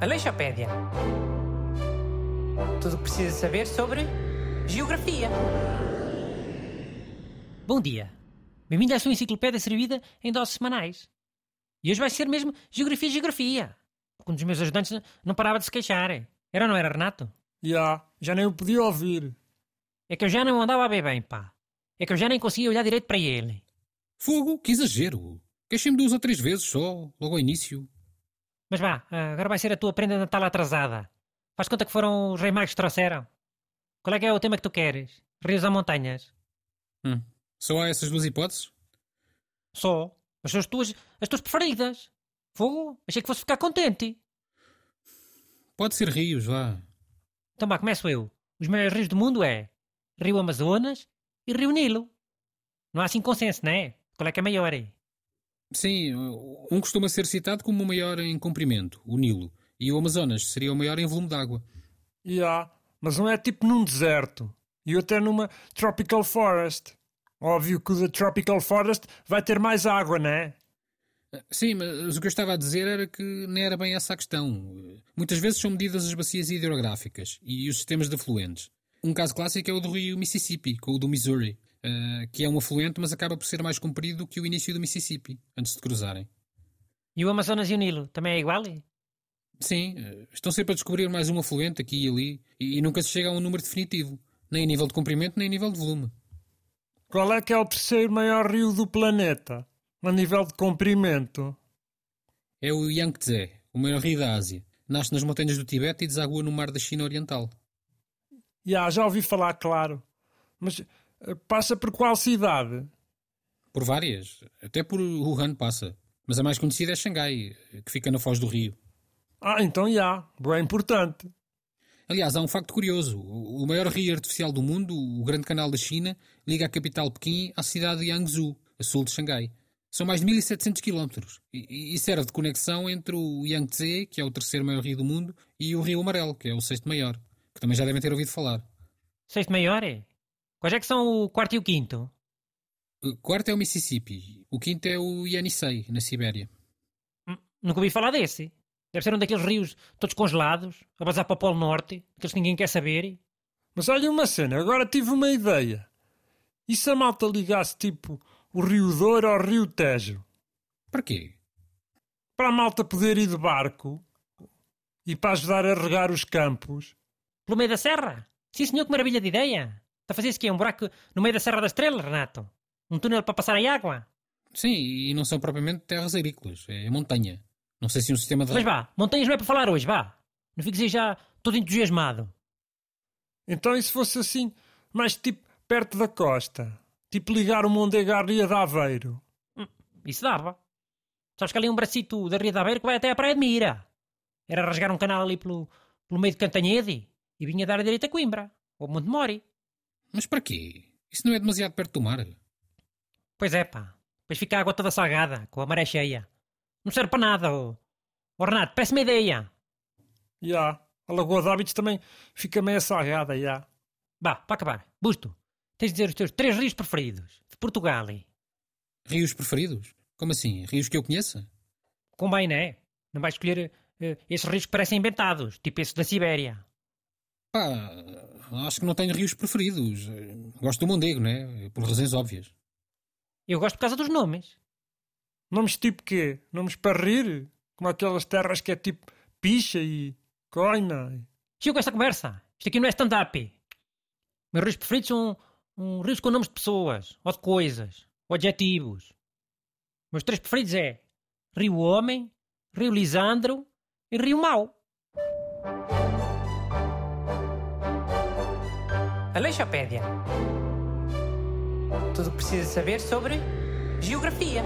Aleixopédia. Tudo o que precisa saber sobre geografia. Bom dia. Bem-vindo à sua enciclopédia servida em doses semanais. E hoje vai ser mesmo Geografia Geografia. Porque um dos meus ajudantes não parava de se queixar. Era ou não era, Renato? Já, já nem o podia ouvir. É que eu já não andava a ver bem, pá. É que eu já nem conseguia olhar direito para ele. Fogo, que exagero. Queixei-me duas ou três vezes só, logo ao início. Mas vá, agora vai ser a tua prenda de Natal atrasada. Faz conta que foram os Reis Magos que trouxeram. Qual é que é o tema que tu queres? Rios ou montanhas? Hum. Só há essas duas hipóteses? Só. Mas são as tuas, as tuas preferidas. Fogo, achei que fosse ficar contente. Pode ser rios, vá. Então vá, começo eu. Os maiores rios do mundo é Rio Amazonas e Rio Nilo. Não há assim consenso, não é? Qual é que é maior aí? Sim, um costuma ser citado como o maior em comprimento, o Nilo, e o Amazonas seria o maior em volume de água. Já, mas não é tipo num deserto. E até numa tropical forest. Óbvio que o da tropical forest vai ter mais água, não é? Sim, mas o que eu estava a dizer era que não era bem essa a questão. Muitas vezes são medidas as bacias hidrográficas e os sistemas de afluentes. Um caso clássico é o do rio Mississippi, com o do Missouri, uh, que é um afluente, mas acaba por ser mais comprido que o início do Mississippi, antes de cruzarem. E o Amazonas e o Nilo também é igual? Sim, uh, estão sempre a descobrir mais um afluente aqui e ali, e, e nunca se chega a um número definitivo, nem a nível de comprimento, nem a nível de volume. Qual é que é o terceiro maior rio do planeta, a nível de comprimento? É o Yangtze, o maior rio da Ásia. Nasce nas montanhas do Tibete e desagua no mar da China Oriental. Já, já ouvi falar, claro. Mas eh, passa por qual cidade? Por várias. Até por Wuhan passa. Mas a mais conhecida é Xangai, que fica na foz do rio. Ah, então já. Bem importante. Aliás, há um facto curioso. O maior rio artificial do mundo, o Grande Canal da China, liga a capital Pequim à cidade de Yangzhou, a sul de Xangai. São mais de 1700 quilómetros e serve de conexão entre o Yangtze, que é o terceiro maior rio do mundo, e o Rio Amarelo, que é o sexto maior, que também já devem ter ouvido falar. Sexto maior é? Quais é que são o quarto e o quinto? O quarto é o Mississippi, o quinto é o Yenisei, na Sibéria. Hum, nunca ouvi falar desse. Deve ser um daqueles rios todos congelados, a bazar para o Polo Norte, aqueles que ninguém quer saber. Mas olha uma cena, agora tive uma ideia. E se a malta ligasse tipo o Rio Douro ao Rio Tejo? Para quê? Para a malta poder ir de barco e para ajudar a regar os campos. Pelo meio da serra? Sim senhor, que maravilha de ideia. Está a fazer isso aqui, um buraco no meio da Serra da Estrela, Renato? Um túnel para passar a água? Sim, e não são propriamente terras agrícolas, é montanha. Não sei se um sistema de. Mas vá, montanhas não é para falar hoje, vá. Não fiques aí já todo entusiasmado. Então, e se fosse assim, mais tipo perto da costa? Tipo ligar o Mondego à Ria de Aveiro? Hum, isso dava. Sabes que ali um bracito da Ria de Aveiro que vai até à Praia de Mira. Era rasgar um canal ali pelo, pelo meio de Cantanhede e vinha dar a direita a Coimbra, ou Monte Mori. Mas para quê? Isso não é demasiado perto do mar? Pois é, pá. Depois fica a água toda salgada, com a maré cheia. Não serve para nada, oh. oh Renato, parece-me ideia. Já. Yeah. A Lagoa de Hábitos também fica meio salgada, já. Yeah. Bah, para acabar. Busto, tens de dizer os teus três rios preferidos de Portugal. Rios preferidos? Como assim? Rios que eu conheça? Convém, não é? Não vais escolher uh, esses rios que parecem inventados, tipo esse da Sibéria. Pá, acho que não tenho rios preferidos. Gosto do Mondego, né? Por razões óbvias. Eu gosto por causa dos nomes. Nomes tipo quê? Nomes para rir? Como aquelas terras que é tipo picha e coina? Chega com essa conversa. Isto aqui não é stand-up. Meus rios preferidos são um, rios com nomes de pessoas, ou de coisas, ou adjetivos. Meus três preferidos é Rio Homem, Rio Lisandro e Rio Mau. Aleixopédia. Tudo o que precisa saber sobre geografia.